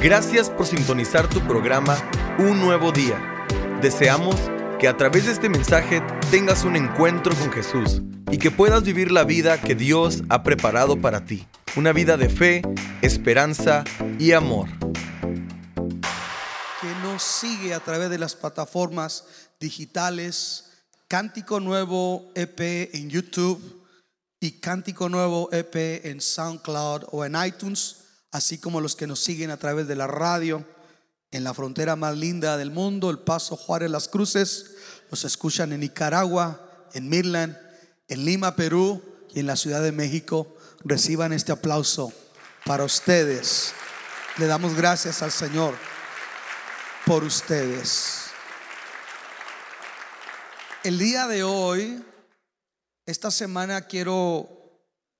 Gracias por sintonizar tu programa Un Nuevo Día. Deseamos que a través de este mensaje tengas un encuentro con Jesús y que puedas vivir la vida que Dios ha preparado para ti. Una vida de fe, esperanza y amor. que nos sigue a través de las plataformas digitales, Cántico Nuevo EP en YouTube y Cántico Nuevo EP en SoundCloud o en iTunes, así como los que nos siguen a través de la radio en la frontera más linda del mundo, El Paso Juárez Las Cruces, nos escuchan en Nicaragua, en Midland, en Lima, Perú y en la Ciudad de México. Reciban este aplauso para ustedes. Le damos gracias al Señor por ustedes. El día de hoy, esta semana quiero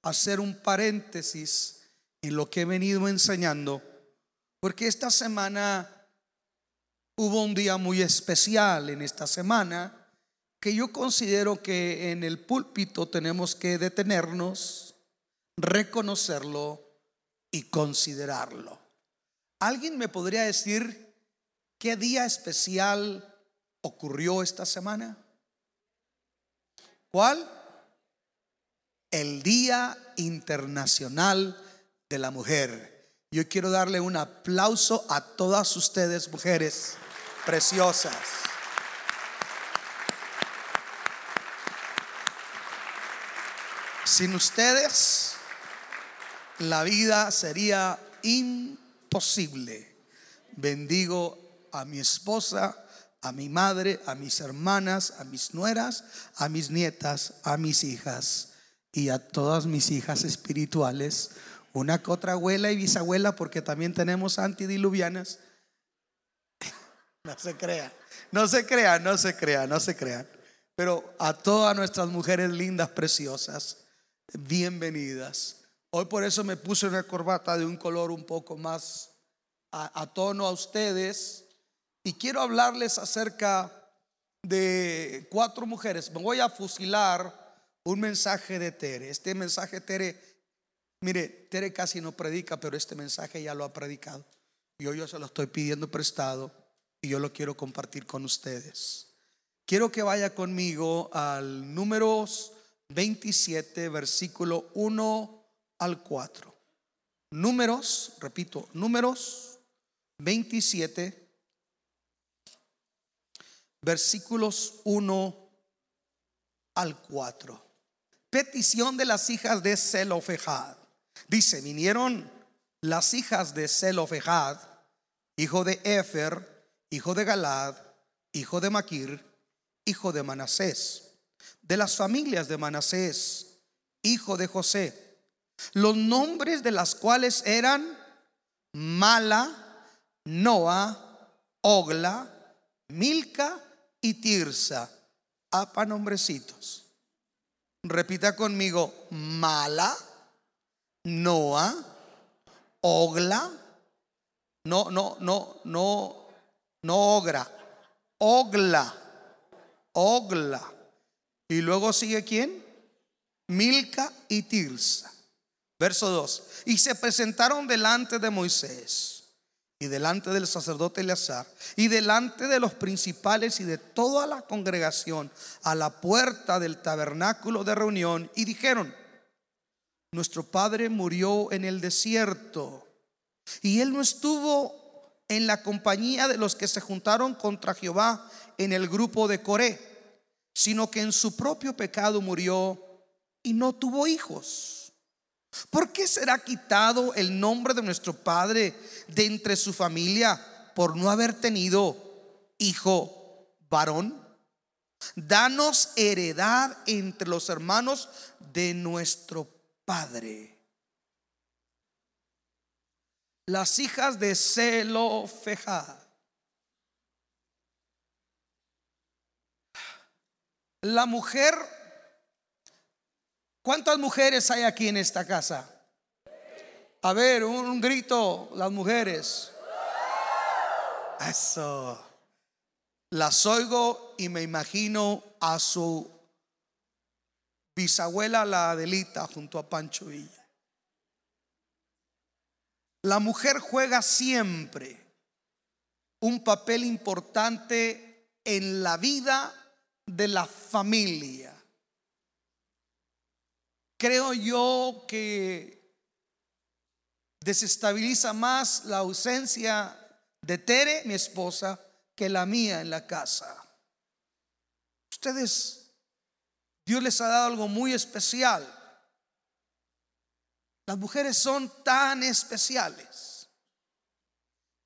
hacer un paréntesis en lo que he venido enseñando, porque esta semana hubo un día muy especial en esta semana que yo considero que en el púlpito tenemos que detenernos, reconocerlo y considerarlo. ¿Alguien me podría decir qué día especial ocurrió esta semana? ¿Cuál? El Día Internacional de la Mujer. Yo quiero darle un aplauso a todas ustedes, mujeres preciosas. Sin ustedes, la vida sería imposible. Bendigo a mi esposa, a mi madre, a mis hermanas, a mis nueras, a mis nietas, a mis hijas y a todas mis hijas espirituales, una que otra abuela y bisabuela, porque también tenemos antidiluvianas. No se crea, no se crea, no se crea, no se crean. Pero a todas nuestras mujeres lindas, preciosas, bienvenidas. Hoy por eso me puse una corbata de un color un poco más a, a tono a ustedes y quiero hablarles acerca de cuatro mujeres. Me voy a fusilar un mensaje de Tere. Este mensaje Tere, mire, Tere casi no predica, pero este mensaje ya lo ha predicado. Y hoy yo se lo estoy pidiendo prestado y yo lo quiero compartir con ustedes. Quiero que vaya conmigo al números 27, versículo 1 al 4. Números, repito, números 27 versículos 1 al 4. Petición de las hijas de Zelofejad. Dice, vinieron las hijas de Zelofejad, hijo de Efer, hijo de Galad, hijo de Maquir, hijo de Manasés, de las familias de Manasés, hijo de José, los nombres de las cuales eran Mala, Noa, Ogla, Milca y Tirsa. Apa nombrecitos. Repita conmigo, Mala, Noa, Ogla, no, no, no, no, no Ogra, Ogla, Ogla. Y luego sigue quién? Milca y Tirsa. Verso 2. Y se presentaron delante de Moisés y delante del sacerdote Eleazar y delante de los principales y de toda la congregación a la puerta del tabernáculo de reunión y dijeron, nuestro padre murió en el desierto y él no estuvo en la compañía de los que se juntaron contra Jehová en el grupo de Coré, sino que en su propio pecado murió y no tuvo hijos. ¿Por qué será quitado el nombre de nuestro Padre de entre su familia por no haber tenido hijo varón? Danos heredad entre los hermanos de nuestro. Las hijas de Zelofejad. La mujer ¿Cuántas mujeres hay aquí en esta casa? A ver, un, grito, las mujeres. Eso. Las oigo y me imagino a su bisabuela, la Adelita, junto a Pancho Villa. La mujer juega siempre un papel importante en la vida de la familia. Creo yo que desestabiliza más la ausencia de Tere, mi esposa, que la mía en la casa. Ustedes, Dios les ha dado algo muy especial. Las mujeres son tan especiales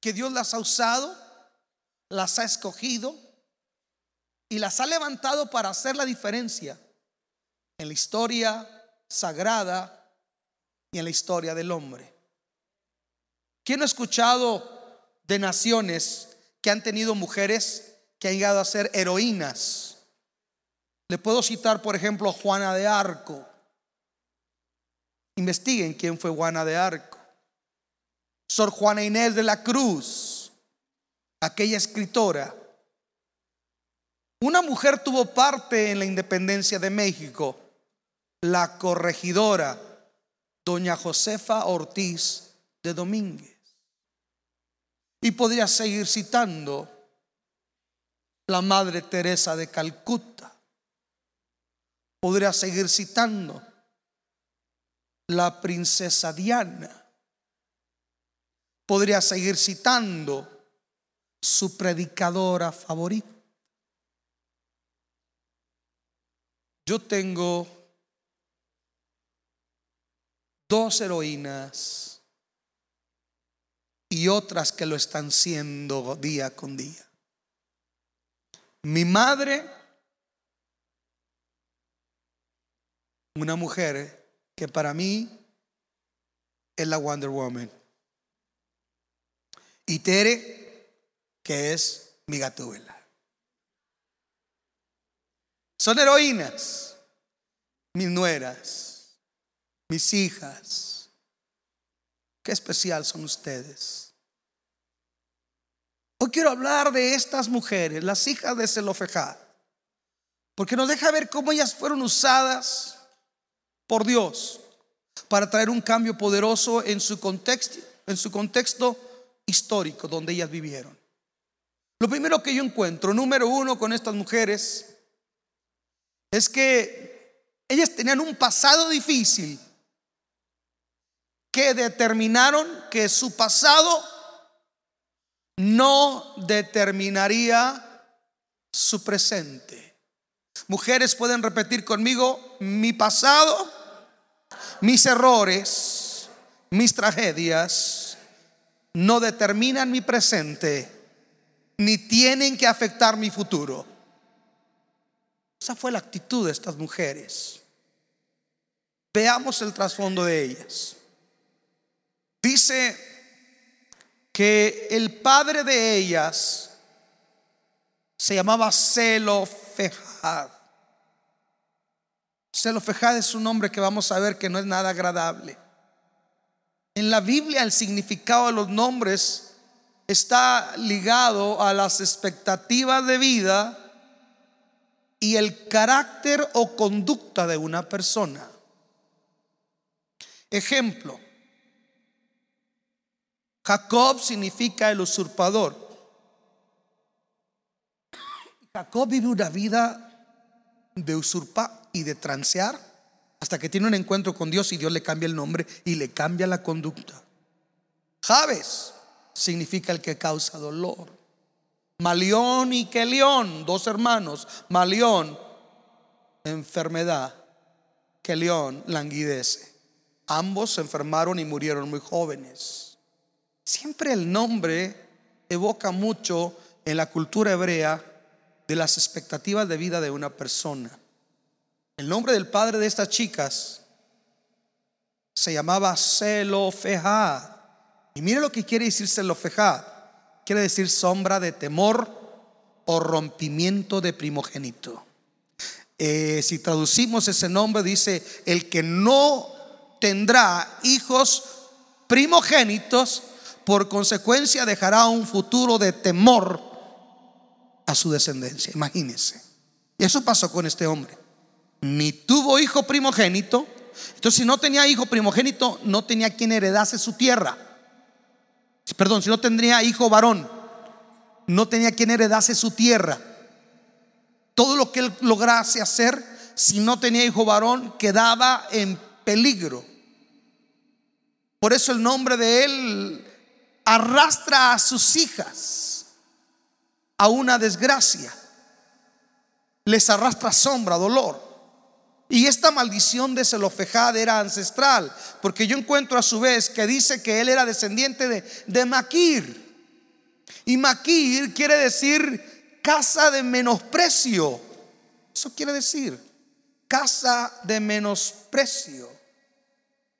que Dios las ha usado, las ha escogido y las ha levantado para hacer la diferencia en la historia sagrada y en la historia del hombre. ¿Quién ha escuchado de naciones que han tenido mujeres que han llegado a ser heroínas? Le puedo citar, por ejemplo, a Juana de Arco. Investiguen quién fue Juana de Arco. Sor Juana Inés de la Cruz, aquella escritora. Una mujer tuvo parte en la independencia de México, la corregidora, doña Josefa Ortiz de Domínguez. Y podría seguir citando la Madre Teresa de Calcuta. Podría seguir citando la princesa Diana. Podría seguir citando su predicadora favorita. Yo tengo dos heroínas y otras que lo están siendo día con día. Mi madre, una mujer que para mí es la Wonder Woman. Y Tere, que es mi gatúbela. Son heroínas, mis nueras, mis hijas. Qué especial son ustedes. Hoy quiero hablar de estas mujeres, las hijas de Zelofejad, porque nos deja ver cómo ellas fueron usadas por Dios para traer un cambio poderoso en su contexto, en su contexto histórico donde ellas vivieron. Lo primero que yo encuentro, número uno, con estas mujeres, es que ellas tenían un pasado difícil que determinaron que su pasado no determinaría su presente. Mujeres pueden repetir conmigo, mi pasado mis errores, mis tragedias, no determinan mi presente, ni tienen que afectar mi futuro. Esa fue la actitud de estas mujeres. Veamos el trasfondo de ellas. Dice que el padre de ellas se llamaba Zelofejad. Zelofejad es un nombre que vamos a ver que no es nada agradable. En la Biblia el significado de los nombres está ligado a las expectativas de vida y el carácter o conducta de una persona. Ejemplo, Jacob significa el usurpador. Jacob vive una vida de usurpa y de transear hasta que tiene un encuentro con Dios y Dios le cambia el nombre y le cambia la conducta. Javes significa el que causa dolor. Malión y Kelión, dos hermanos. Malión, enfermedad. Kelión, languidece. Ambos se enfermaron y murieron muy jóvenes. Siempre el nombre evoca mucho en la cultura hebrea de las expectativas de vida de una persona. El nombre del padre de estas chicas se llamaba Zelofejad. Y mire lo que quiere decir Zelofejad. Quiere decir sombra de temor o rompimiento de primogénito. Eh, si traducimos ese nombre, dice, el que no tendrá hijos primogénitos, por consecuencia dejará un futuro de temor a su descendencia. Imagínense. Y eso pasó con este hombre ni tuvo hijo primogénito. Entonces, si no tenía hijo primogénito, no tenía quien heredase su tierra. perdón, si no tendría hijo varón, no tenía quien heredase su tierra. Todo lo que él lograse hacer, si no tenía hijo varón, quedaba en peligro. Por eso el nombre de él arrastra a sus hijas a una desgracia. Les arrastra sombra, dolor. Y esta maldición de Zelofejad era ancestral, porque yo encuentro a su vez que dice que él era descendiente de, de Maquir. Y Maquir quiere decir casa de menosprecio. Eso quiere decir casa de menosprecio.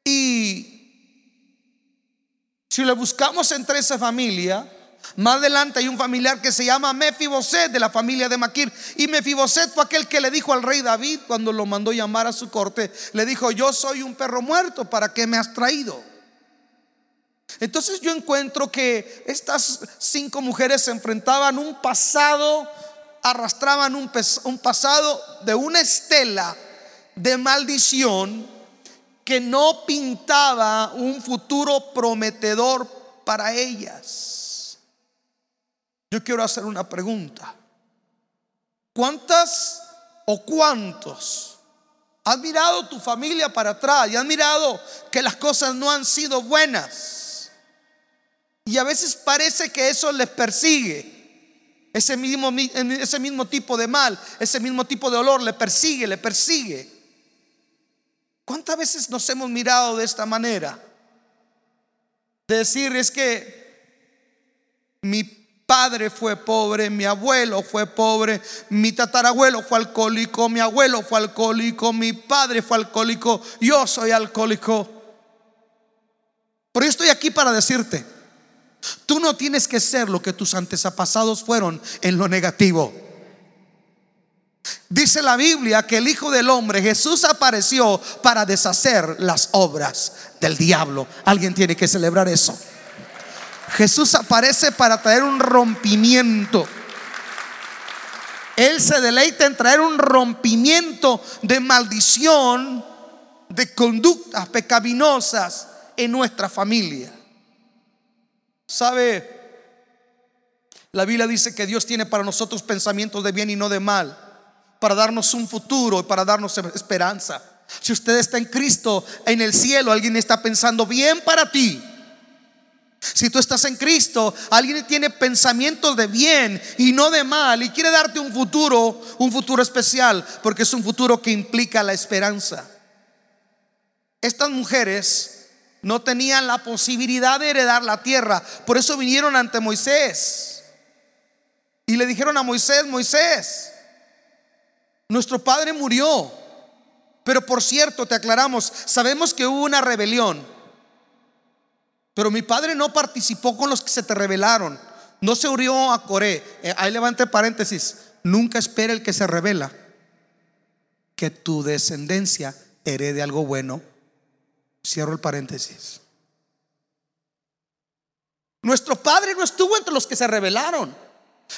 Y si le buscamos entre esa familia, más adelante hay un familiar que se llama Mefiboset de la familia de Maquir. Y Mefiboset fue aquel que le dijo al rey David cuando lo mandó llamar a su corte. Le dijo, yo soy un perro muerto, ¿para qué me has traído? Entonces yo encuentro que estas cinco mujeres se enfrentaban un pasado, arrastraban un, un pasado de una estela de maldición que no pintaba un futuro prometedor para ellas. Yo quiero hacer una pregunta. ¿Cuántas o cuántos has mirado tu familia para atrás y has mirado que las cosas no han sido buenas? Y a veces parece que eso les persigue. Ese mismo, ese mismo tipo de mal, ese mismo tipo de olor le persigue, le persigue. ¿Cuántas veces nos hemos mirado de esta manera? De decir, es que mi padre fue pobre, mi abuelo fue pobre, mi tatarabuelo fue alcohólico, mi abuelo fue alcohólico, mi padre fue alcohólico, yo soy alcohólico. Pero yo estoy aquí para decirte, tú no tienes que ser lo que tus antepasados fueron en lo negativo. Dice la Biblia que el Hijo del Hombre, Jesús, apareció para deshacer las obras del diablo. Alguien tiene que celebrar eso. Jesús aparece para traer un rompimiento. Él se deleita en traer un rompimiento de maldición, de conductas pecaminosas en nuestra familia. ¿Sabe? La Biblia dice que Dios tiene para nosotros pensamientos de bien y no de mal, para darnos un futuro y para darnos esperanza. Si usted está en Cristo, en el cielo, alguien está pensando bien para ti. Si tú estás en Cristo, alguien tiene pensamientos de bien y no de mal y quiere darte un futuro, un futuro especial, porque es un futuro que implica la esperanza. Estas mujeres no tenían la posibilidad de heredar la tierra, por eso vinieron ante Moisés y le dijeron a Moisés, Moisés, nuestro padre murió, pero por cierto, te aclaramos, sabemos que hubo una rebelión. Pero mi padre no participó con los que se te rebelaron. No se unió a Coré. Eh, ahí levante paréntesis. Nunca espera el que se revela que tu descendencia herede algo bueno. Cierro el paréntesis. Nuestro padre no estuvo entre los que se rebelaron.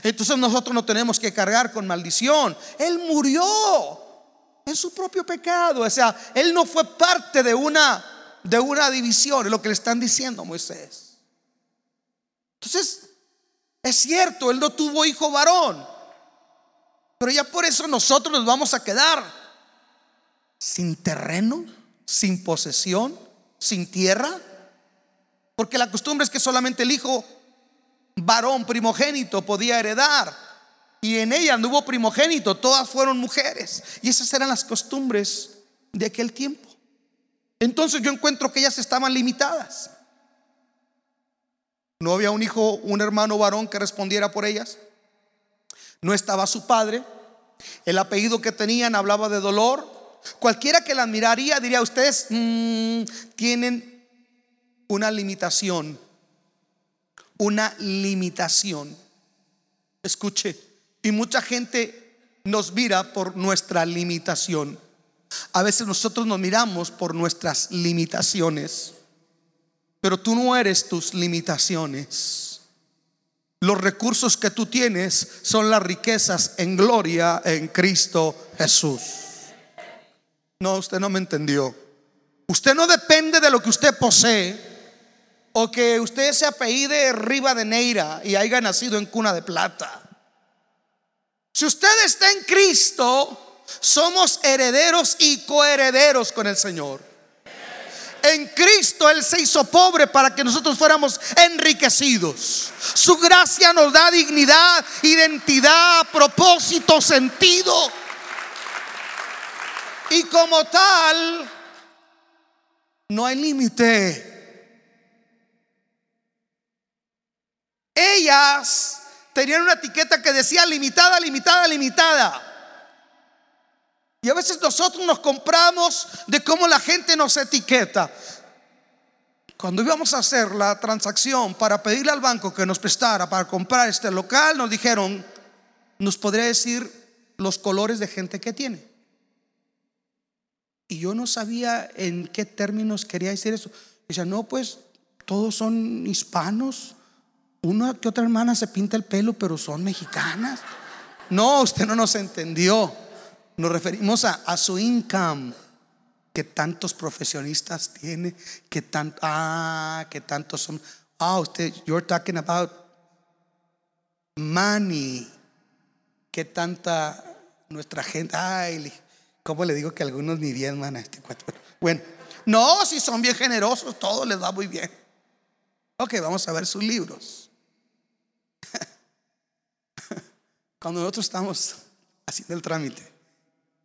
Entonces nosotros no tenemos que cargar con maldición. Él murió en su propio pecado. O sea, él no fue parte de una de una división, es lo que le están diciendo a Moisés. Entonces, es cierto, él no tuvo hijo varón, pero ya por eso nosotros nos vamos a quedar sin terreno, sin posesión, sin tierra, porque la costumbre es que solamente el hijo varón primogénito podía heredar. Y en ella no hubo primogénito, todas fueron mujeres. Y esas eran las costumbres de aquel tiempo. Entonces yo encuentro que ellas estaban limitadas. No había un hijo, un hermano varón que respondiera por ellas. No estaba su padre. El apellido que tenían hablaba de dolor. Cualquiera que la miraría diría, ustedes mm, tienen una limitación. Una limitación. Escuche, y mucha gente nos mira por nuestra limitación. A veces nosotros nos miramos por nuestras limitaciones, pero tú no eres tus limitaciones. Los recursos que tú tienes son las riquezas en gloria en Cristo Jesús. No, usted no me entendió. Usted no depende de lo que usted posee. o que usted se apellide Neira y haya nacido en cuna de plata. Si usted está en Cristo, somos herederos y coherederos con el Señor. En Cristo Él se hizo pobre para que nosotros fuéramos enriquecidos. Su gracia nos da dignidad, identidad, propósito, sentido. Y como tal, no hay límite. Ellas tenían una etiqueta que decía limitada, limitada, limitada. Y a veces nosotros nos compramos de cómo la gente nos etiqueta. Cuando íbamos a hacer la transacción para pedirle al banco que nos prestara para comprar este local, nos dijeron, nos podría decir los colores de gente que tiene. Y yo no sabía en qué términos quería decir eso. Dice, no, pues todos son hispanos. Una que otra hermana se pinta el pelo, pero son mexicanas. No, usted no nos entendió. Nos referimos a, su income. Que tantos profesionistas tiene, que tanto, ah, que tantos son. Ah, usted, you're talking about money. Que tanta nuestra gente, ay, ¿cómo le digo que algunos ni bien, man, este Bueno, no, si son bien generosos, todo les va muy bien. Ok, vamos a ver sus libros. Cuando nosotros estamos haciendo el trámite,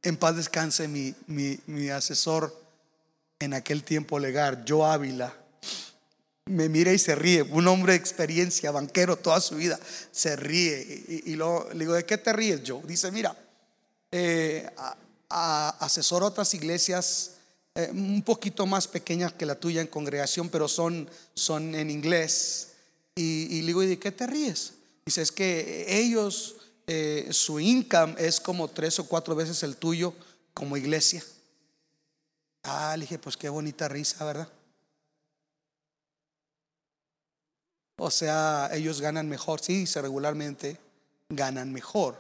en paz descanse mi, mi, asesor en aquel tiempo legal, Joe Ávila, me mira y se ríe, un hombre de experiencia, banquero toda su vida, se ríe. Y, luego le digo, ¿de qué te ríes, Joe? Dice, mira, eh, asesoro otras iglesias eh, un poquito más pequeñas que la tuya en congregación, pero son, son en inglés. Y, y le digo, ¿y de qué te ríes? Dice, es que ellos, eh, su income es como tres o cuatro veces el tuyo como iglesia. Ah, le dije, pues qué bonita risa, ¿verdad? O sea, ellos ganan mejor, sí, regularmente ganan mejor.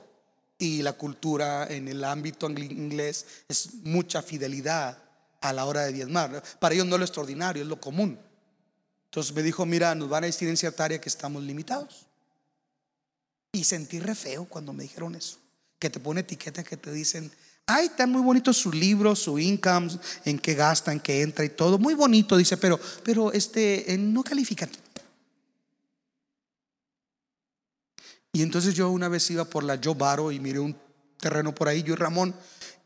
Y la cultura en el ámbito inglés es mucha fidelidad a la hora de diezmar. Para ellos no es lo extraordinario, es lo común. Entonces me dijo, mira, nos van a decir en cierta área que estamos limitados. Y sentí re feo cuando me dijeron eso. Que te pone etiquetas que te dicen, ay, están muy bonitos sus libros, su income, en qué gasta, en qué entra y todo. Muy bonito, dice, pero, pero este, no califican. Y entonces yo una vez iba por la Yo Baro y miré un terreno por ahí, yo y Ramón,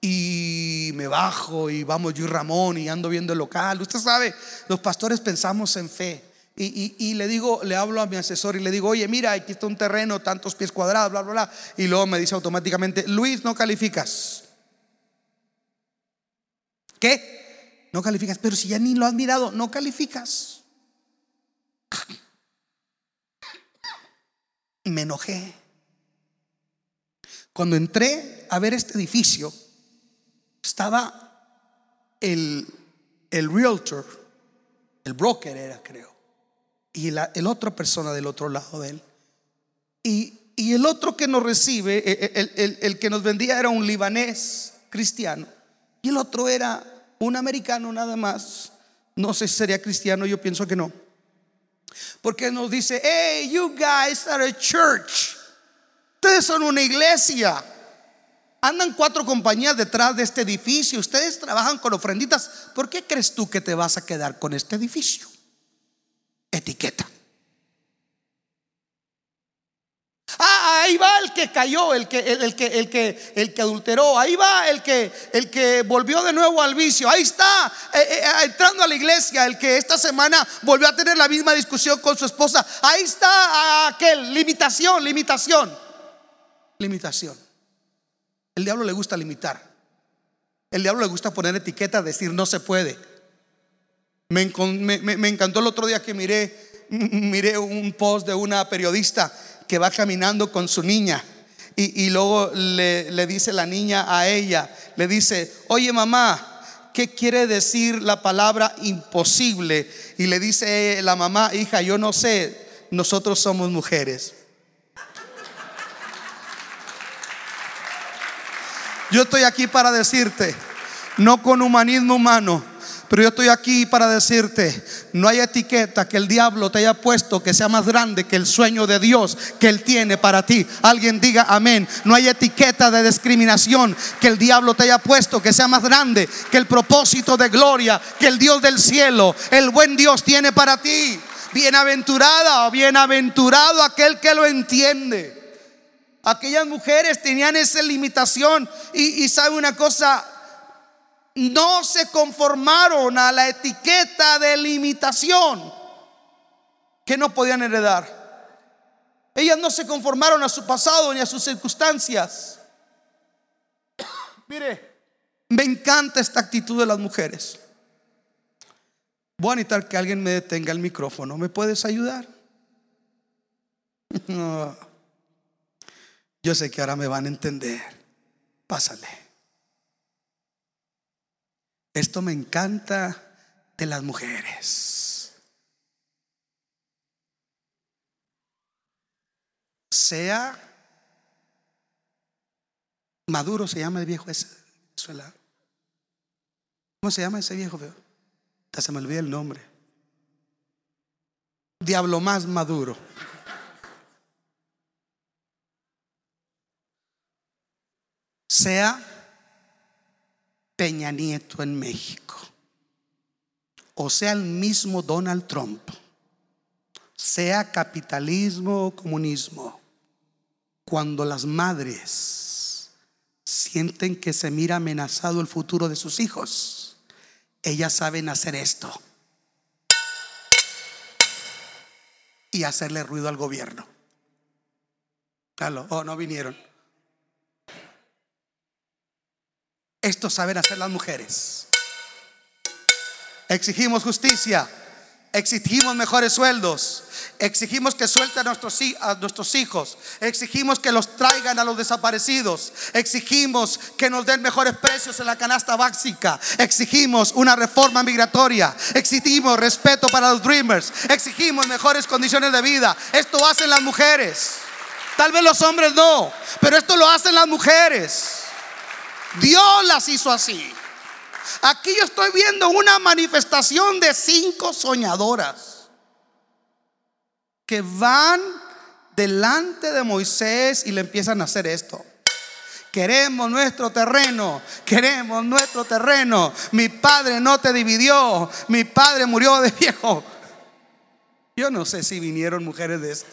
y me bajo y vamos yo y Ramón y ando viendo el local. Usted sabe, los pastores pensamos en fe. Y, le digo, le hablo a mi asesor y le digo, oye, mira, aquí está un terreno, tantos pies cuadrados, bla, bla, bla. Y luego me dice automáticamente, Luis, no calificas. ¿Qué? No calificas, pero si ya ni lo has mirado, no calificas. Y me enojé. Cuando entré a ver este edificio, estaba el, el realtor, el broker era, creo y la el otra persona del otro lado de él. Y, el otro que nos recibe, e, e, el, el, que nos vendía era un libanés cristiano y el otro era un americano nada más. No sé si sería cristiano, yo pienso que no. Porque nos dice, hey, you guys are a church. Ustedes son una iglesia. Andan cuatro compañías detrás de este edificio. Ustedes trabajan con ofrenditas. ¿Por qué crees tú que te vas a quedar con este edificio? Etiqueta. Ah, ahí va el que cayó, el que, el, que, el que, el que adulteró. Ahí va el que, el que volvió de nuevo al vicio. Ahí está eh, eh, eh, entrando a la iglesia, el que esta semana volvió a tener la misma discusión con su esposa. Ahí está aquel limitación, limitación, limitación. El diablo le gusta limitar. El diablo le gusta poner etiqueta, decir no se puede. Me, encantó el otro día que miré, miré un post de una periodista que va caminando con su niña. Y, luego le, le, dice la niña a ella, le dice, oye mamá, ¿qué quiere decir la palabra imposible? Y le dice la mamá, hija, yo no sé, nosotros somos mujeres. Yo estoy aquí para decirte, no con humanismo humano, Pero yo estoy aquí para decirte, no hay etiqueta que el diablo te haya puesto que sea más grande que el sueño de Dios que él tiene para ti. Alguien diga amén. No hay etiqueta de discriminación que el diablo te haya puesto que sea más grande que el propósito de gloria que el Dios del cielo, el buen Dios tiene para ti. Bienaventurada o bienaventurado aquel que lo entiende. Aquellas mujeres tenían esa limitación y, y sabe una cosa, no se conformaron a la etiqueta de limitación que no podían heredar. Ellas no se conformaron a su pasado ni a sus circunstancias. Mire, me encanta esta actitud de las mujeres. Voy a necesitar que alguien me detenga el micrófono. ¿Me puedes ayudar? No. Yo sé que ahora me van a entender. Pásale. Esto me encanta de las mujeres. Sea Maduro se llama el viejo ese. ¿Cómo se llama ese viejo? Hasta se me olvida el nombre. Diablo más maduro. sea Peña Nieto en México, o sea el mismo Donald Trump, sea capitalismo o comunismo, cuando las madres sienten que se mira amenazado el futuro de sus hijos, ellas saben hacer esto y hacerle ruido al gobierno. Oh, no vinieron. Esto saben hacer las mujeres. Exigimos justicia, exigimos mejores sueldos, exigimos que suelten a nuestros, hijos, exigimos que los traigan a los desaparecidos, exigimos que nos den mejores precios en la canasta básica, exigimos una reforma migratoria, exigimos respeto para los dreamers, exigimos mejores condiciones de vida. Esto hacen las mujeres. Tal vez los hombres no, pero esto lo hacen las mujeres. Dios las hizo así. Aquí yo estoy viendo una manifestación de cinco soñadoras que van delante de Moisés y le empiezan a hacer esto. Queremos nuestro terreno, queremos nuestro terreno. Mi padre no te dividió, mi padre murió de viejo. Yo no sé si vinieron mujeres de esas.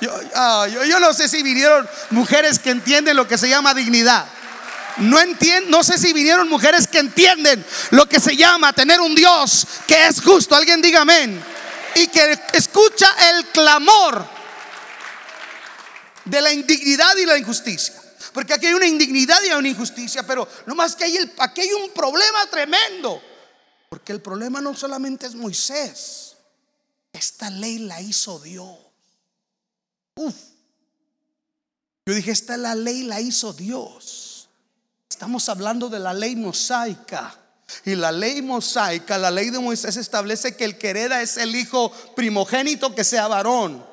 Yo, ah, no sé si vinieron mujeres que entienden lo que se llama dignidad. No entiendo, no sé si vinieron mujeres que entienden lo que se llama tener un Dios que es justo. Alguien diga amén. Y que escucha el clamor de la indignidad y la injusticia. Porque aquí hay una indignidad y una injusticia, pero no más que hay aquí hay un problema tremendo. Porque el problema no solamente es Moisés. Esta ley la hizo Dios. Uf. Yo dije, esta la ley la hizo Dios. Estamos hablando de la ley mosaica. Y la ley mosaica, la ley de Moisés establece que el que es el hijo primogénito que sea varón.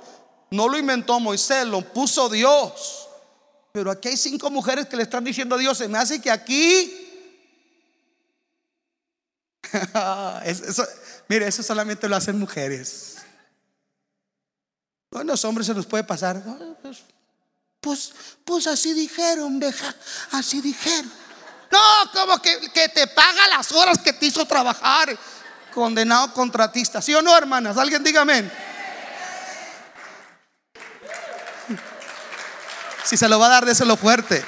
No lo inventó Moisés, lo puso Dios. Pero aquí hay cinco mujeres que le están diciendo a Dios, se me hace que aquí... mire, eso solamente lo hacen mujeres. Bueno, los hombres se nos puede pasar. Pues, pues, así dijeron, deja, así dijeron. No, como que, que te paga las horas que te hizo trabajar. Condenado contratista. ¿Sí o no, hermanas? Alguien dígame. Si se lo va a dar, déselo fuerte.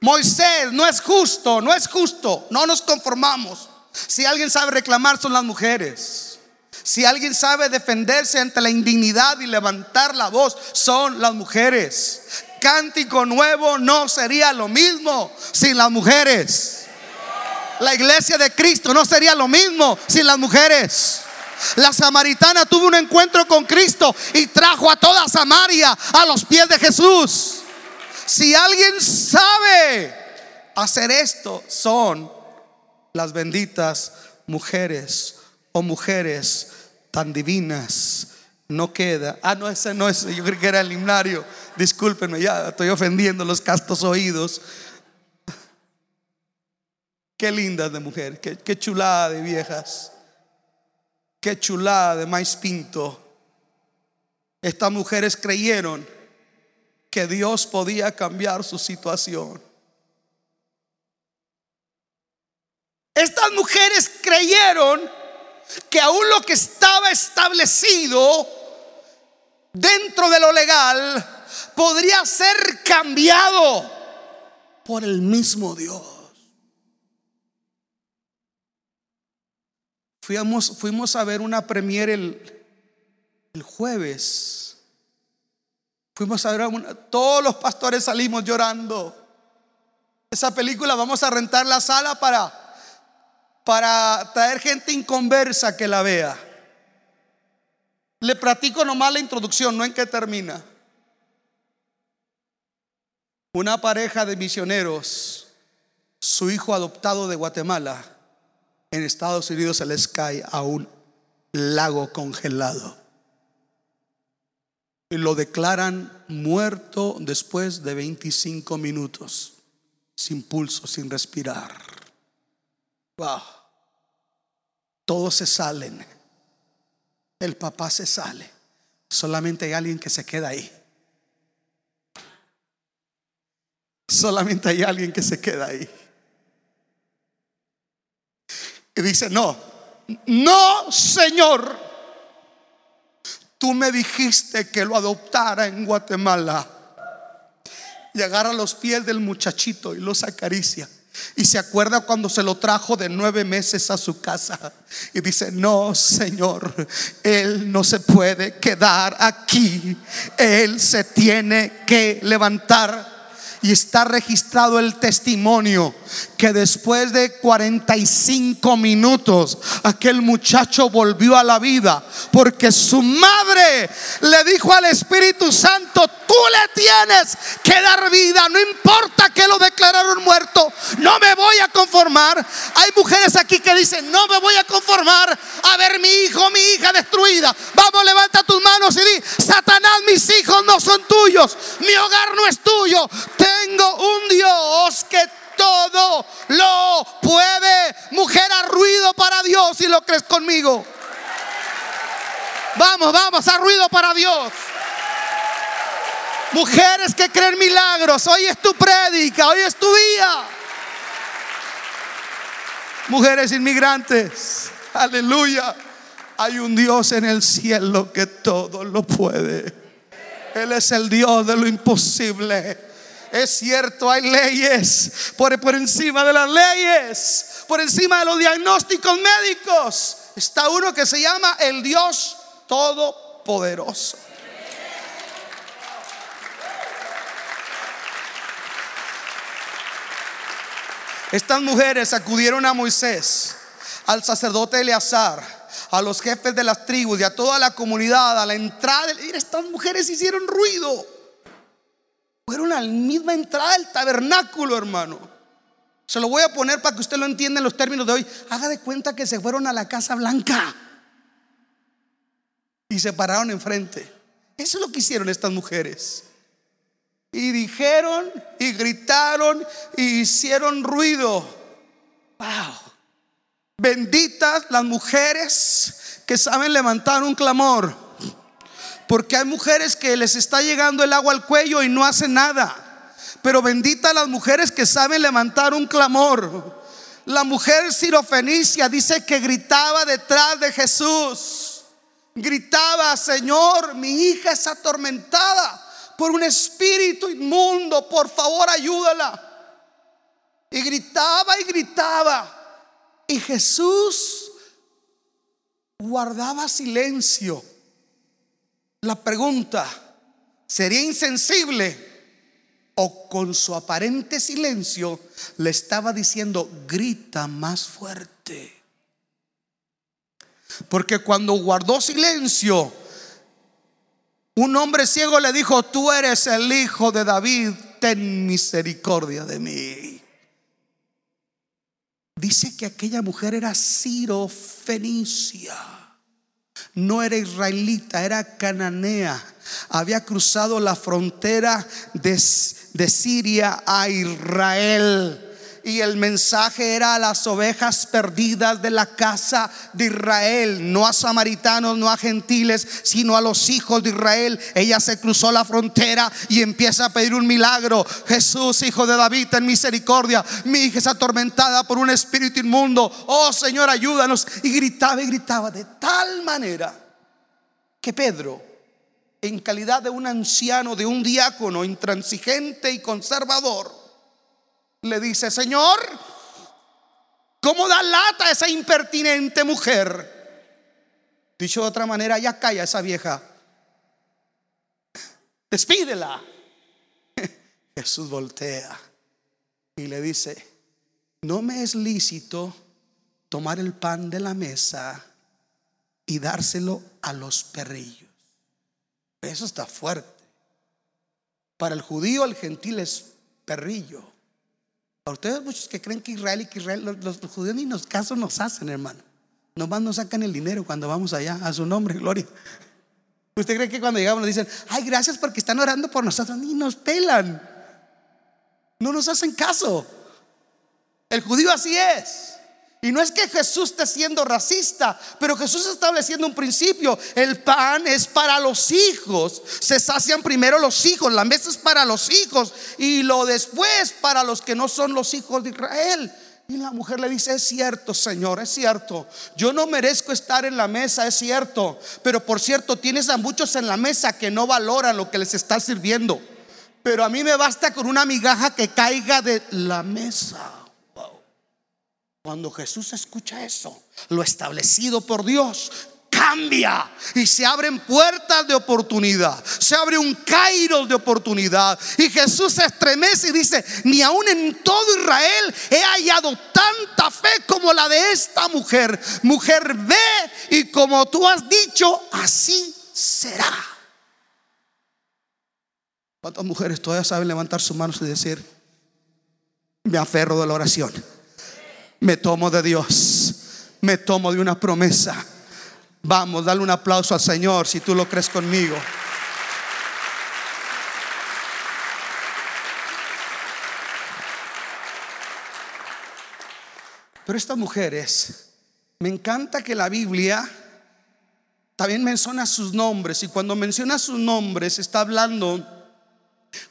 Moisés, no es justo, no es justo, no nos conformamos. Si alguien sabe reclamar son las mujeres. Si alguien sabe defenderse ante la indignidad y levantar la voz son las mujeres. Cántico nuevo no sería lo mismo sin las mujeres. La iglesia de Cristo no sería lo mismo sin las mujeres. La samaritana tuvo un encuentro con Cristo y trajo a toda Samaria a los pies de Jesús. Si alguien sabe hacer esto, son las benditas mujeres o mujeres tan divinas no queda. Ah, no, ese no es, yo creo que era el himnario. Discúlpenme, ya estoy ofendiendo los castos oídos. Qué lindas de mujer, qué, qué chulada de viejas, qué chulada de maíz pinto. Estas mujeres creyeron que Dios podía cambiar su situación. Estas mujeres creyeron que aún lo que estaba establecido dentro de lo legal podría ser cambiado por el mismo Dios. Fuimos, fuimos a ver una premier el, el jueves. Fuimos a ver todos los pastores salimos llorando. Esa película vamos a rentar la sala para para traer gente inconversa que la vea. Le platico nomás la introducción, no en qué termina. Una pareja de misioneros, su hijo adoptado de Guatemala, en Estados Unidos se les cae a un lago congelado. Y lo declaran muerto después de 25 minutos, sin pulso, sin respirar. Wow. Todos se salen. El papá se sale. Solamente hay alguien que se queda ahí. Solamente hay alguien que se queda ahí. Y dice, no, no, Señor. Tú me dijiste que lo adoptara en Guatemala. Y agarra los pies del muchachito y los acaricia. Y se acuerda cuando se lo trajo de nueve meses a su casa. Y dice, no, Señor, Él no se puede quedar aquí. Él se tiene que levantar y está registrado el testimonio que después de 45 minutos aquel muchacho volvió a la vida porque su madre le dijo al Espíritu Santo, tú le tienes que dar vida, no importa que lo declararon muerto, no me voy a conformar. Hay mujeres aquí que dicen, no me voy a conformar a ver mi hijo, mi hija destruida. Vamos, levanta tus manos y di, Satanás, mis hijos no son tuyos, mi hogar no es tuyo. Tengo un Dios que todo lo puede. Mujer, a ruido para Dios si lo crees conmigo. Vamos, vamos, a ruido para Dios. Mujeres que creen milagros, hoy es tu prédica, hoy es tu día. Mujeres inmigrantes, aleluya. Hay un Dios en el cielo que todo lo puede. Él es el Dios de lo imposible. Es cierto, hay leyes por, por encima de las leyes, por encima de los diagnósticos médicos. Está uno que se llama el Dios Todopoderoso. Estas mujeres acudieron a Moisés, al sacerdote Eleazar, a los jefes de las tribus y a toda la comunidad a la entrada. Estas mujeres hicieron ruido. Fueron a la misma entrada del tabernáculo, hermano. Se lo voy a poner para que usted lo entienda en los términos de hoy. Haga de cuenta que se fueron a la Casa Blanca y se pararon enfrente. Eso es lo que hicieron estas mujeres. Y dijeron y gritaron y hicieron ruido. Wow. Benditas las mujeres que saben levantar un clamor. Porque hay mujeres que les está llegando el agua al cuello y no hacen nada. Pero bendita las mujeres que saben levantar un clamor. La mujer sirofenicia dice que gritaba detrás de Jesús. Gritaba, Señor, mi hija es atormentada por un espíritu inmundo, por favor ayúdala. Y gritaba y gritaba. Y Jesús guardaba silencio. La pregunta, ¿sería insensible? O con su aparente silencio le estaba diciendo, grita más fuerte. Porque cuando guardó silencio, un hombre ciego le dijo, tú eres el hijo de David, ten misericordia de mí. Dice que aquella mujer era Ciro Fenicia. No era israelita, era cananea. Había cruzado la frontera de, de Siria a Israel y el mensaje era a las ovejas perdidas de la casa de Israel, no a samaritanos, no a gentiles, sino a los hijos de Israel. Ella se cruzó la frontera y empieza a pedir un milagro. Jesús, hijo de David, en misericordia. Mi hija es atormentada por un espíritu inmundo. Oh Señor, ayúdanos. Y gritaba y gritaba de tal manera que Pedro, en calidad de un anciano, de un diácono intransigente y conservador, le dice, Señor, ¿cómo da lata a esa impertinente mujer? Dicho de otra manera, ya calla esa vieja. Despídela. Jesús voltea y le dice, no me es lícito tomar el pan de la mesa y dárselo a los perrillos. Eso está fuerte. Para el judío el gentil es perrillo. Ustedes muchos que creen que Israel y que Israel, los, judíos ni nos caso nos hacen, hermano. Nomás nos sacan el dinero cuando vamos allá, a su nombre, gloria. ¿Usted cree que cuando llegamos nos dicen, ay, gracias porque están orando por nosotros? Ni nos pelan. No nos hacen caso. El judío así es. Y no es que Jesús esté siendo racista, pero Jesús está estableciendo un principio. El pan es para los hijos. Se sacian primero los hijos, la mesa es para los hijos y lo después para los que no son los hijos de Israel. Y la mujer le dice, es cierto, Señor, es cierto. Yo no merezco estar en la mesa, es cierto. Pero por cierto, tienes a muchos en la mesa que no valoran lo que les está sirviendo. Pero a mí me basta con una migaja que caiga de la mesa. Cuando Jesús escucha eso, lo establecido por Dios, cambia y se abren puertas de oportunidad. Se abre un kairos de oportunidad. Y Jesús se estremece y dice, ni aún en todo Israel he hallado tanta fe como la de esta mujer. Mujer, ve y como tú has dicho, así será. ¿Cuántas mujeres todavía saben levantar sus manos y decir, me aferro de la oración? Me tomo de Dios, me tomo de una promesa. Vamos, dale un aplauso al Señor si tú lo crees conmigo. Pero estas mujeres, me encanta que la Biblia también menciona sus nombres y cuando menciona sus nombres está hablando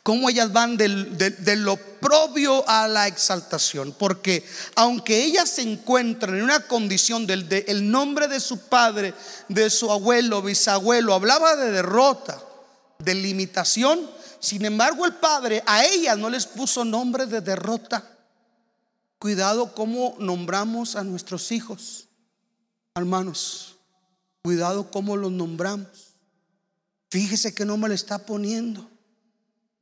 Cómo ellas van de, lo propio a la exaltación. Porque aunque ellas se encuentran en una condición del el nombre de su padre, de su abuelo, bisabuelo, hablaba de derrota, de limitación. Sin embargo, el padre a ellas no les puso nombre de derrota. Cuidado cómo nombramos a nuestros hijos, hermanos. Cuidado cómo los nombramos. Fíjese qué nombre le está poniendo.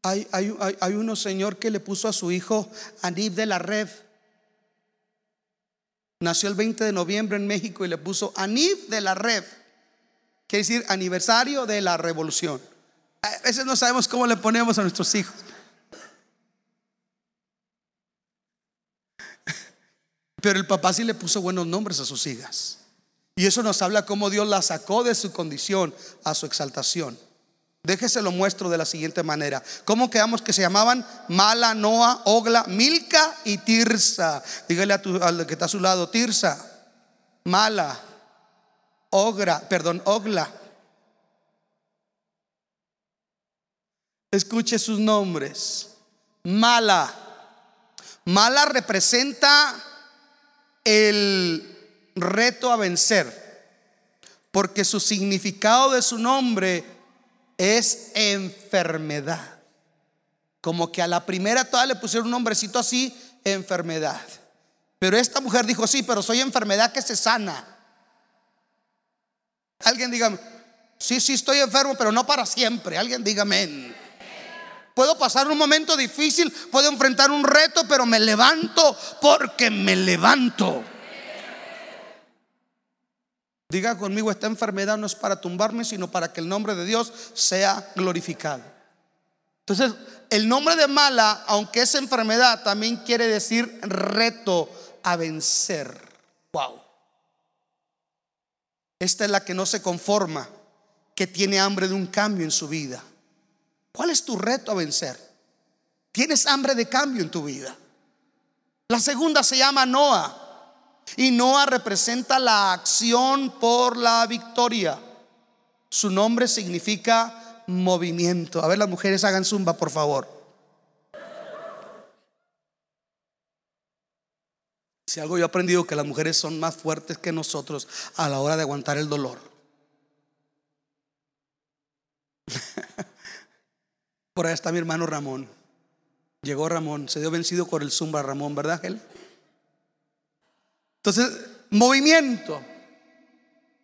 Hay, hay, uno señor que le puso a su hijo Anib de la Rev. Nació el 20 de noviembre en México y le puso Anib de la Rev. Quiere decir aniversario de la revolución. A veces no sabemos cómo le ponemos a nuestros hijos. Pero el papá sí le puso buenos nombres a sus hijas. Y eso nos habla cómo Dios la sacó de su condición a su exaltación. Déjese lo muestro de la siguiente manera. ¿Cómo quedamos que se llamaban? Mala, Noa, Ogla, Milca y Tirsa. Dígale a tu, al que está a su lado, Tirsa, Mala, Ogra, perdón, Ogla. Escuche sus nombres. Mala. Mala representa el reto a vencer. Porque su significado de su nombre es enfermedad. Como que a la primera toda le pusieron un nombrecito así, enfermedad. Pero esta mujer dijo, sí, pero soy enfermedad que se sana. Alguien dígame, sí, sí estoy enfermo, pero no para siempre. Alguien dígame. Puedo pasar un momento difícil, puedo enfrentar un reto, pero me levanto porque me levanto. Diga conmigo, esta enfermedad no es para tumbarme, sino para que el nombre de Dios sea glorificado. Entonces, el nombre de mala, aunque es enfermedad, también quiere decir reto a vencer. Wow. Esta es la que no se conforma, que tiene hambre de un cambio en su vida. ¿Cuál es tu reto a vencer? Tienes hambre de cambio en tu vida. La segunda se llama Noah. Y Noah representa la acción por la victoria. Su nombre significa movimiento. A ver, las mujeres hagan zumba, por favor. Si algo yo he aprendido que las mujeres son más fuertes que nosotros a la hora de aguantar el dolor. Por ahí está mi hermano Ramón. Llegó Ramón, se dio vencido por el zumba Ramón, ¿verdad, Gel? Entonces, movimiento.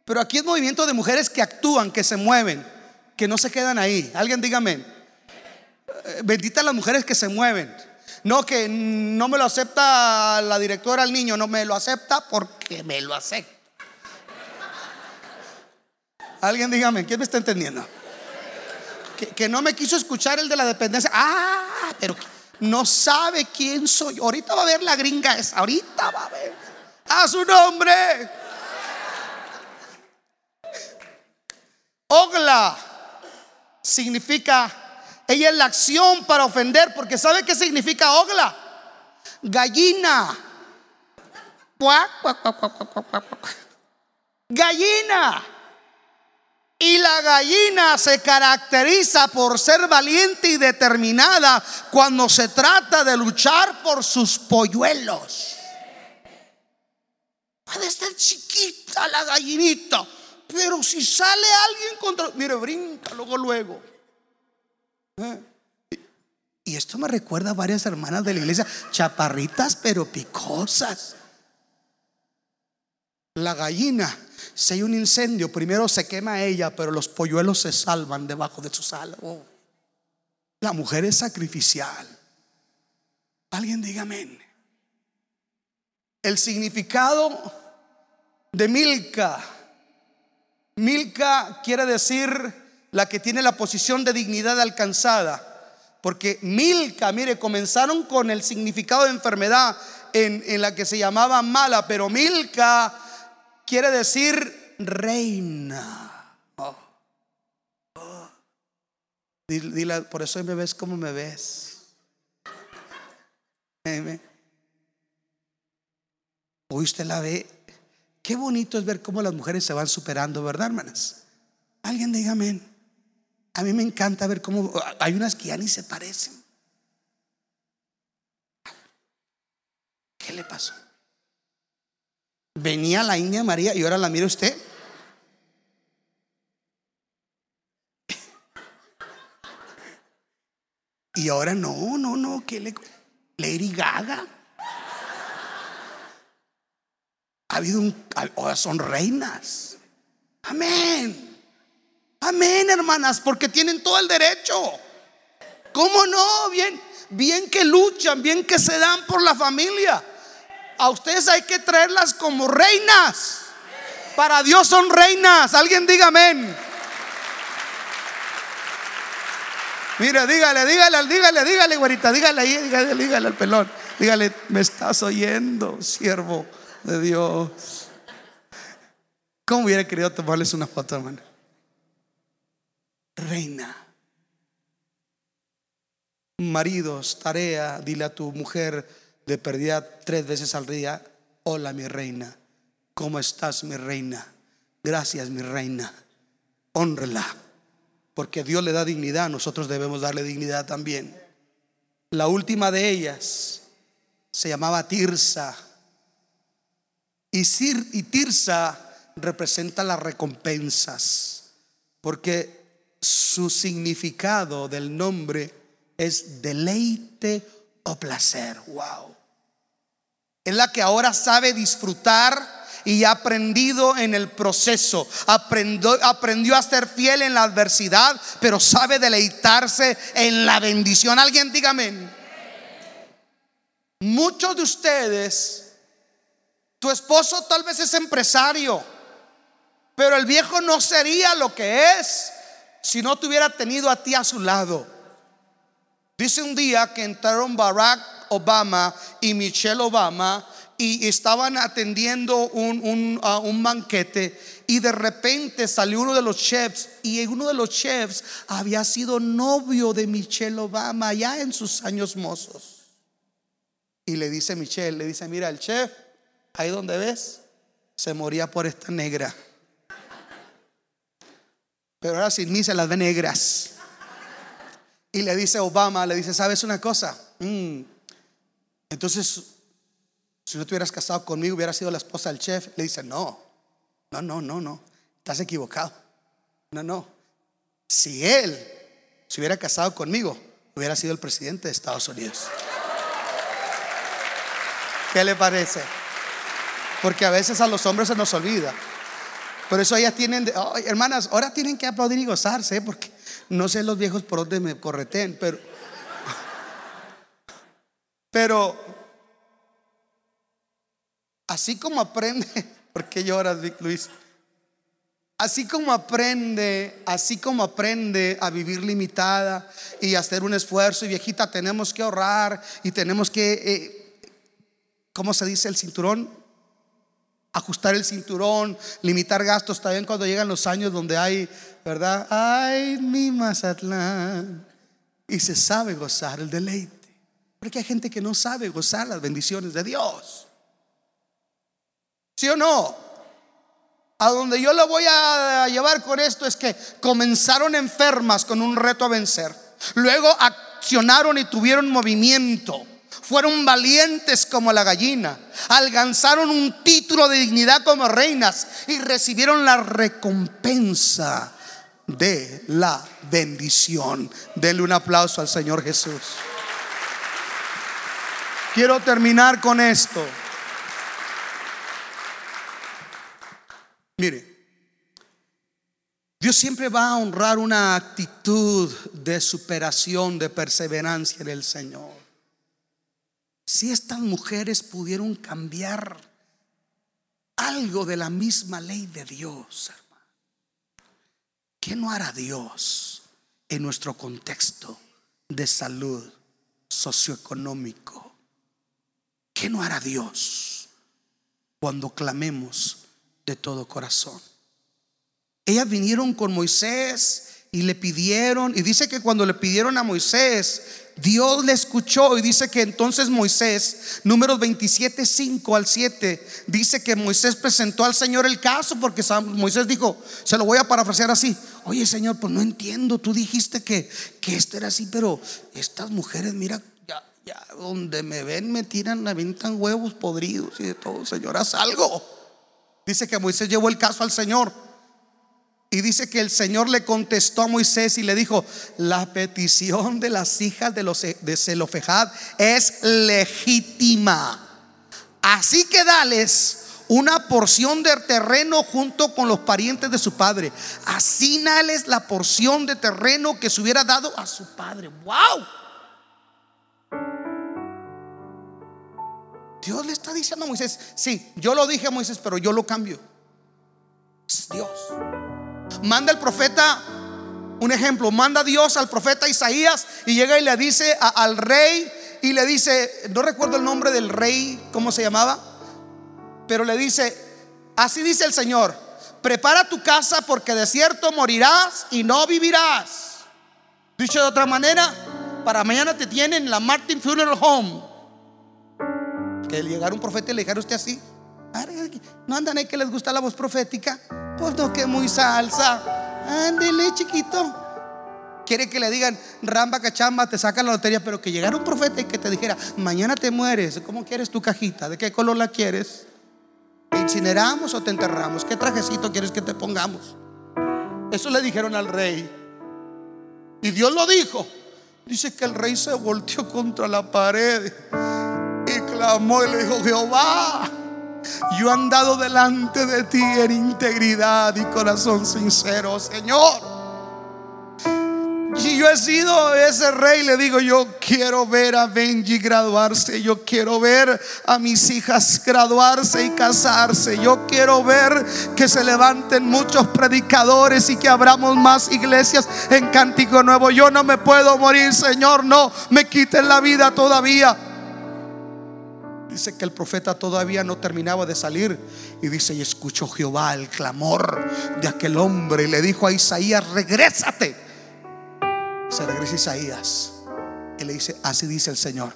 Pero aquí es movimiento de mujeres que actúan, que se mueven, que no se quedan ahí. Alguien dígame. Eh, bendita las mujeres que se mueven. No que no me lo acepta la directora al niño, no me lo acepta porque me lo acepta. Alguien dígame, ¿quién me está entendiendo? Que, no me quiso escuchar el de la dependencia. Ah, pero no sabe quién soy. Ahorita va a ver la gringa esa. Ahorita va a ver. A su nombre. Ogla significa, ella es la acción para ofender, porque ¿sabe qué significa ogla? Gallina. Gallina. Y la gallina se caracteriza por ser valiente y determinada cuando se trata de luchar por sus polluelos. Puede estar chiquita la gallinita, pero si sale alguien contra... Mire, brinca luego, luego. ¿Eh? Y esto me recuerda a varias hermanas de la iglesia, chaparritas pero picosas. La gallina si hay un incendio, primero se quema ella, pero los polluelos se salvan debajo de su sal. Oh. La mujer es sacrificial. Alguien diga amén. El significado de Milka. Milka quiere decir la que tiene la posición de dignidad alcanzada. Porque Milka, mire, comenzaron con el significado de enfermedad en, en la que se llamaba mala, pero Milka quiere decir reina. Oh. Oh. Dile, por eso me ves como me ves. Hoy usted la ve. Qué bonito es ver cómo las mujeres se van superando, ¿verdad, hermanas? Alguien diga amén. A mí me encanta ver cómo hay unas que ya ni se parecen. ¿Qué le pasó? Venía la India María y ahora la mira usted. Y ahora no, no, no, que le Lady Gaga. Ha habido un ahora son reinas. Amén. Amén, hermanas, porque tienen todo el derecho. ¿Cómo no? Bien, bien que luchan, bien que se dan por la familia a ustedes hay que traerlas como reinas. Para Dios son reinas. Alguien diga amén. Mira, dígale, dígale, dígale, dígale, güerita, dígale ahí, dígale, dígale al pelón. Dígale, me estás oyendo, siervo de Dios. ¿Cómo hubiera querido tomarles una foto, hermano? Reina. Maridos, tarea, dile a tu mujer, de perdida tres veces al día, hola mi reina, ¿cómo estás mi reina? Gracias mi reina, honrela, porque Dios le da dignidad, nosotros debemos darle dignidad también. La última de ellas se llamaba Tirsa, y, Tirsa representa las recompensas, porque su significado del nombre es deleite o placer. Wow. Es la que ahora sabe disfrutar y ha aprendido en el proceso. Aprendió, aprendió a ser fiel en la adversidad, pero sabe deleitarse en la bendición. Alguien dígame. Muchos de ustedes, tu esposo tal vez es empresario, pero el viejo no sería lo que es si no tuviera tenido a ti a su lado. Dice un día que entraron Barack Obama y Michelle Obama y estaban atendiendo un, un, un banquete y de repente salió uno de los chefs y uno de los chefs había sido novio de Michelle Obama ya en sus años mozos. Y le dice Michelle, le dice, mira, el chef, ahí donde ves, se moría por esta negra. Pero ahora sin mí se las ve negras. Y le dice Obama, le dice, ¿sabes una cosa? Mm. Entonces, si no te hubieras casado conmigo, hubiera sido la esposa del chef. Le dice, no, no, no, no, no, estás equivocado. No, no. Si él se hubiera casado conmigo, hubiera sido el presidente de Estados Unidos. ¿Qué le parece? Porque a veces a los hombres se nos olvida. Por eso ellas tienen, hermanas, ahora tienen que aplaudir y gozarse, ¿eh? porque no sé los viejos por dónde me correten, pero, pero así como aprende, ¿por qué lloras, Luis? Así como aprende, así como aprende a vivir limitada y hacer un esfuerzo, y viejita, tenemos que ahorrar y tenemos que eh, ¿cómo se dice el cinturón? Ajustar el cinturón, limitar gastos también cuando llegan los años donde hay, ¿verdad? Ay, mi Mazatlán. Y se sabe gozar el deleite. Porque hay gente que no sabe gozar las bendiciones de Dios. ¿Sí o no? A donde yo lo voy a llevar con esto es que comenzaron enfermas con un reto a vencer. Luego accionaron y tuvieron movimiento fueron valientes como la gallina, alcanzaron un título de dignidad como reinas y recibieron la recompensa de la bendición. Denle un aplauso al Señor Jesús. Quiero terminar con esto. Mire, Dios siempre va a honrar una actitud de superación, de perseverancia en el Señor. Si estas mujeres pudieron cambiar algo de la misma ley de Dios, hermano, ¿qué no hará Dios en nuestro contexto de salud socioeconómico? ¿Qué no hará Dios cuando clamemos de todo corazón? Ellas vinieron con Moisés y le pidieron, y dice que cuando le pidieron a Moisés, Dios le escuchó y dice que entonces Moisés, números 27, 5 al 7, dice que Moisés presentó al Señor el caso porque Moisés dijo, se lo voy a parafrasear así, oye Señor, pues no entiendo, tú dijiste que, que esto era así, pero estas mujeres, mira, ya, ya, donde me ven me tiran, me avientan huevos podridos y de todo, Señor, haz algo. Dice que Moisés llevó el caso al Señor. Y dice que el Señor le contestó a Moisés y le dijo, la petición de las hijas de, los, de Zelofejad es legítima. Así que dales una porción de terreno junto con los parientes de su padre. Asínales la porción de terreno que se hubiera dado a su padre. ¡Wow! Dios le está diciendo a Moisés, sí, yo lo dije a Moisés, pero yo lo cambio. Es Dios manda el profeta, un ejemplo, manda Dios al profeta Isaías y llega y le dice al rey y le dice, no recuerdo el nombre del rey, ¿cómo se llamaba? Pero le dice, así dice el Señor, prepara tu casa porque de cierto morirás y no vivirás. Dicho de otra manera, para mañana te tienen la Martin Funeral Home. Que llegara un profeta y le dijera usted así. No andan ahí que les gusta la voz profética. Pues no, que muy salsa. Ándele, chiquito. Quiere que le digan, ramba cachamba, te saca la lotería, pero que llegara un profeta y que te dijera, mañana te mueres. ¿Cómo quieres tu cajita? ¿De qué color la quieres? ¿Te incineramos o te enterramos? ¿Qué trajecito quieres que te pongamos? Eso le dijeron al rey. Y Dios lo dijo. Dice que el rey se volteó contra la pared y clamó y le dijo, Jehová yo he andado delante de ti en integridad y corazón sincero, Señor. Y yo he sido ese rey, le digo, yo quiero ver a Benji graduarse, yo quiero ver a mis hijas graduarse y casarse, yo quiero ver que se levanten muchos predicadores y que abramos más iglesias en Cántico Nuevo. Yo no me puedo morir, Señor, no me quiten la vida todavía. Dice que el profeta todavía no terminaba de salir y dice, y escuchó Jehová el clamor de aquel hombre y le dijo a Isaías, regrésate. Se regresa Isaías y le dice, así dice el Señor,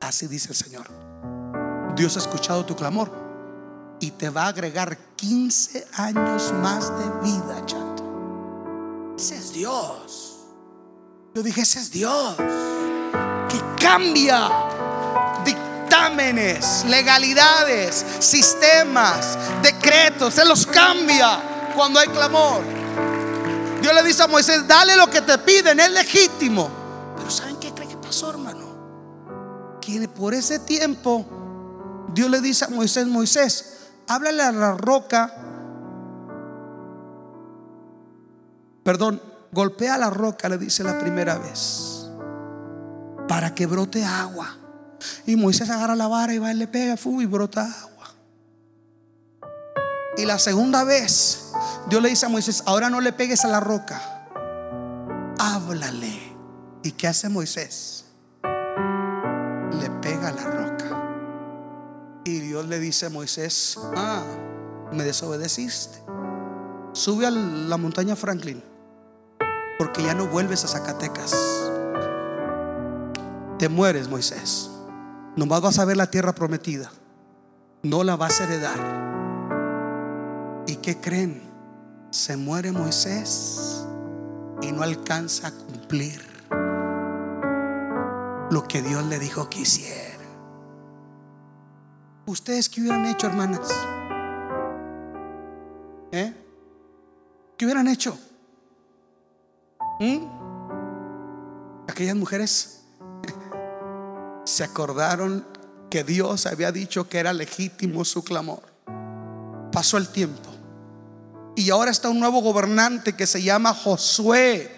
así dice el Señor. Dios ha escuchado tu clamor y te va a agregar 15 años más de vida, chato. Ese es Dios. Yo dije, ese es Dios que cambia legalidades, sistemas, decretos. Se los cambia cuando hay clamor. Dios le dice a Moisés, dale lo que te piden, es legítimo. Pero ¿saben qué cree que pasó, hermano? Que por ese tiempo Dios le dice a Moisés, Moisés, háblale a la roca. Perdón, golpea la roca, le dice la primera vez, para que brote agua. Y Moisés agarra la vara y va y le pega y brota agua. Y la segunda vez, Dios le dice a Moisés, ahora no le pegues a la roca, háblale. ¿Y qué hace Moisés? Le pega a la roca. Y Dios le dice a Moisés, ah, me desobedeciste. Sube a la montaña Franklin, porque ya no vuelves a Zacatecas. Te mueres, Moisés. Nomás vas a ver la tierra prometida. No la vas a heredar. ¿Y qué creen? Se muere Moisés y no alcanza a cumplir lo que Dios le dijo que hiciera. ¿Ustedes qué hubieran hecho, hermanas? ¿Eh? ¿Qué hubieran hecho? ¿Mm? Aquellas mujeres se acordaron que Dios había dicho que era legítimo su clamor. Pasó el tiempo. Y ahora está un nuevo gobernante que se llama Josué.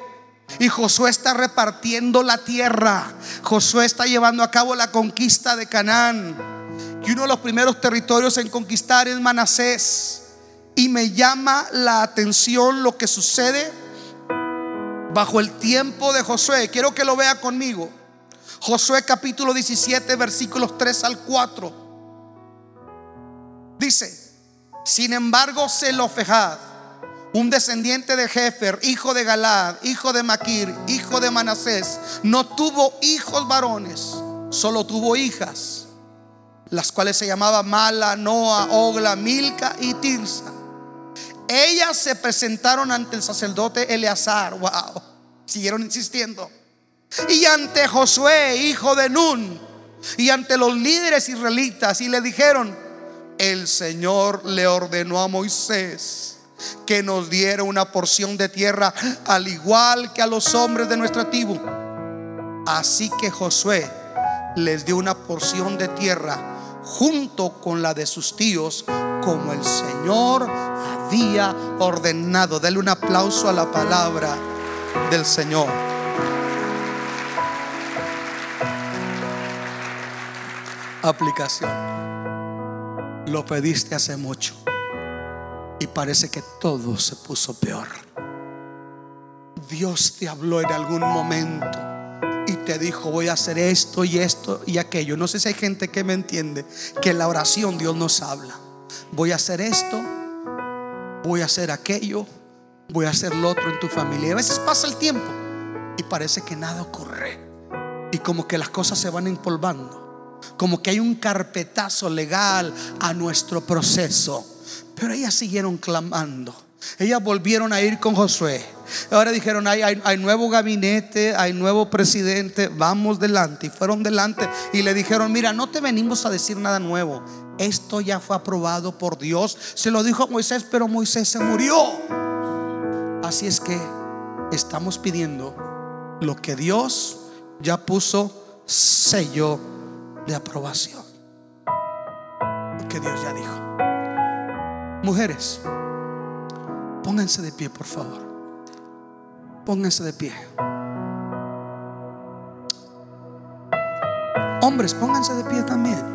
Y Josué está repartiendo la tierra. Josué está llevando a cabo la conquista de Canaán. Y uno de los primeros territorios en conquistar es Manasés. Y me llama la atención lo que sucede bajo el tiempo de Josué. Quiero que lo vea conmigo. Josué capítulo 17 versículos 3 al 4. Dice, sin embargo, Zelofejad, un descendiente de Jefer, hijo de Galad, hijo de Maquir, hijo de Manasés, no tuvo hijos varones, solo tuvo hijas, las cuales se llamaban Mala, Noa, Ogla, Milca y Tirsa. Ellas se presentaron ante el sacerdote Eleazar. Wow, siguieron insistiendo y ante Josué, hijo de Nun, y ante los líderes israelitas, y le dijeron, el Señor le ordenó a Moisés que nos diera una porción de tierra al igual que a los hombres de nuestra tribu. Así que Josué les dio una porción de tierra junto con la de sus tíos, como el Señor había ordenado. Dale un aplauso a la palabra del Señor. Aplicación. Lo pediste hace mucho y parece que todo se puso peor. Dios te habló en algún momento y te dijo voy a hacer esto y esto y aquello. No sé si hay gente que me entiende que en la oración Dios nos habla. Voy a hacer esto, voy a hacer aquello, voy a hacer lo otro en tu familia. A veces pasa el tiempo y parece que nada ocurre y como que las cosas se van empolvando como que hay un carpetazo legal a nuestro proceso. Pero ellas siguieron clamando. Ellas volvieron a ir con Josué. Ahora dijeron, hay, nuevo gabinete, hay nuevo presidente, vamos delante. Y fueron delante y le dijeron, mira, no te venimos a decir nada nuevo. Esto ya fue aprobado por Dios. Se lo dijo a Moisés, pero Moisés se murió. Así es que estamos pidiendo lo que Dios ya puso sello de aprobación. Que Dios ya dijo. Mujeres, pónganse de pie, por favor. Pónganse de pie. Hombres, pónganse de pie también.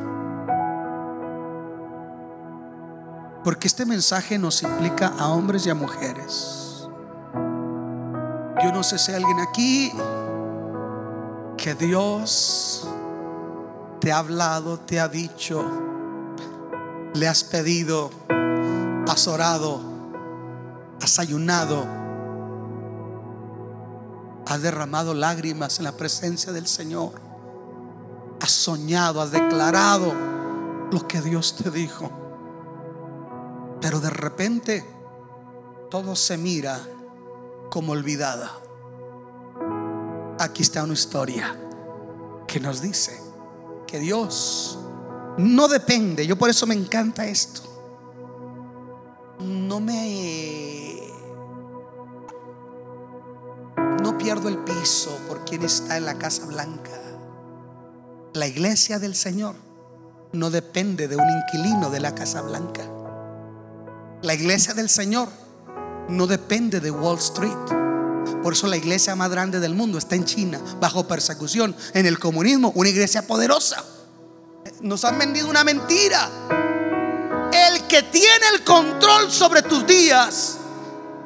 Porque este mensaje nos implica a hombres y a mujeres. Yo no sé si hay alguien aquí que Dios te ha hablado, te ha dicho, le has pedido, has orado, has ayunado, has derramado lágrimas en la presencia del Señor, has soñado, has declarado lo que Dios te dijo. Pero de repente todo se mira como olvidada. Aquí está una historia que nos dice que Dios no depende, yo por eso me encanta esto. No me no pierdo el piso por quien está en la Casa Blanca. La iglesia del Señor no depende de un inquilino de la Casa Blanca. La iglesia del Señor no depende de Wall Street. Por eso la iglesia más grande del mundo está en China, bajo persecución. En el comunismo, una iglesia poderosa. Nos han vendido una mentira. El que tiene el control sobre tus días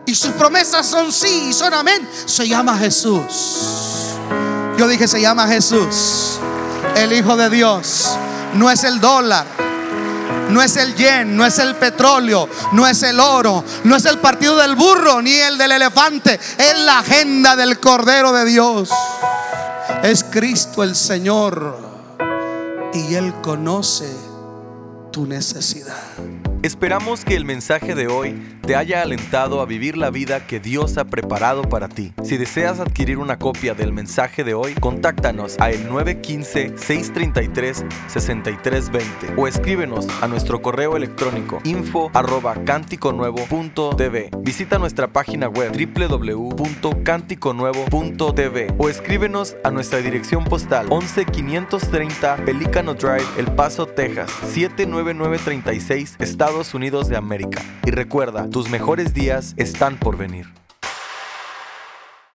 y sus promesas son sí y son amén, se llama Jesús. Yo dije, se llama Jesús, el Hijo de Dios. No es el dólar, no es el yen, no es el petróleo, no es el oro, no es el partido del burro ni el del elefante. Es la agenda del Cordero de Dios. Es Cristo el Señor. Y Él conoce tu necesidad. Esperamos que el mensaje de hoy te haya alentado a vivir la vida que Dios ha preparado para ti. Si deseas adquirir una copia del mensaje de hoy, contáctanos a el 915-633-6320 o escríbenos a nuestro correo electrónico info arroba. Visita nuestra página web www.canticonuevo.tv o escríbenos a nuestra dirección postal 11530 Pelicano Drive, El Paso, Texas 79936, Estados Unidos de América. Y recuerda, tus mejores días están por venir.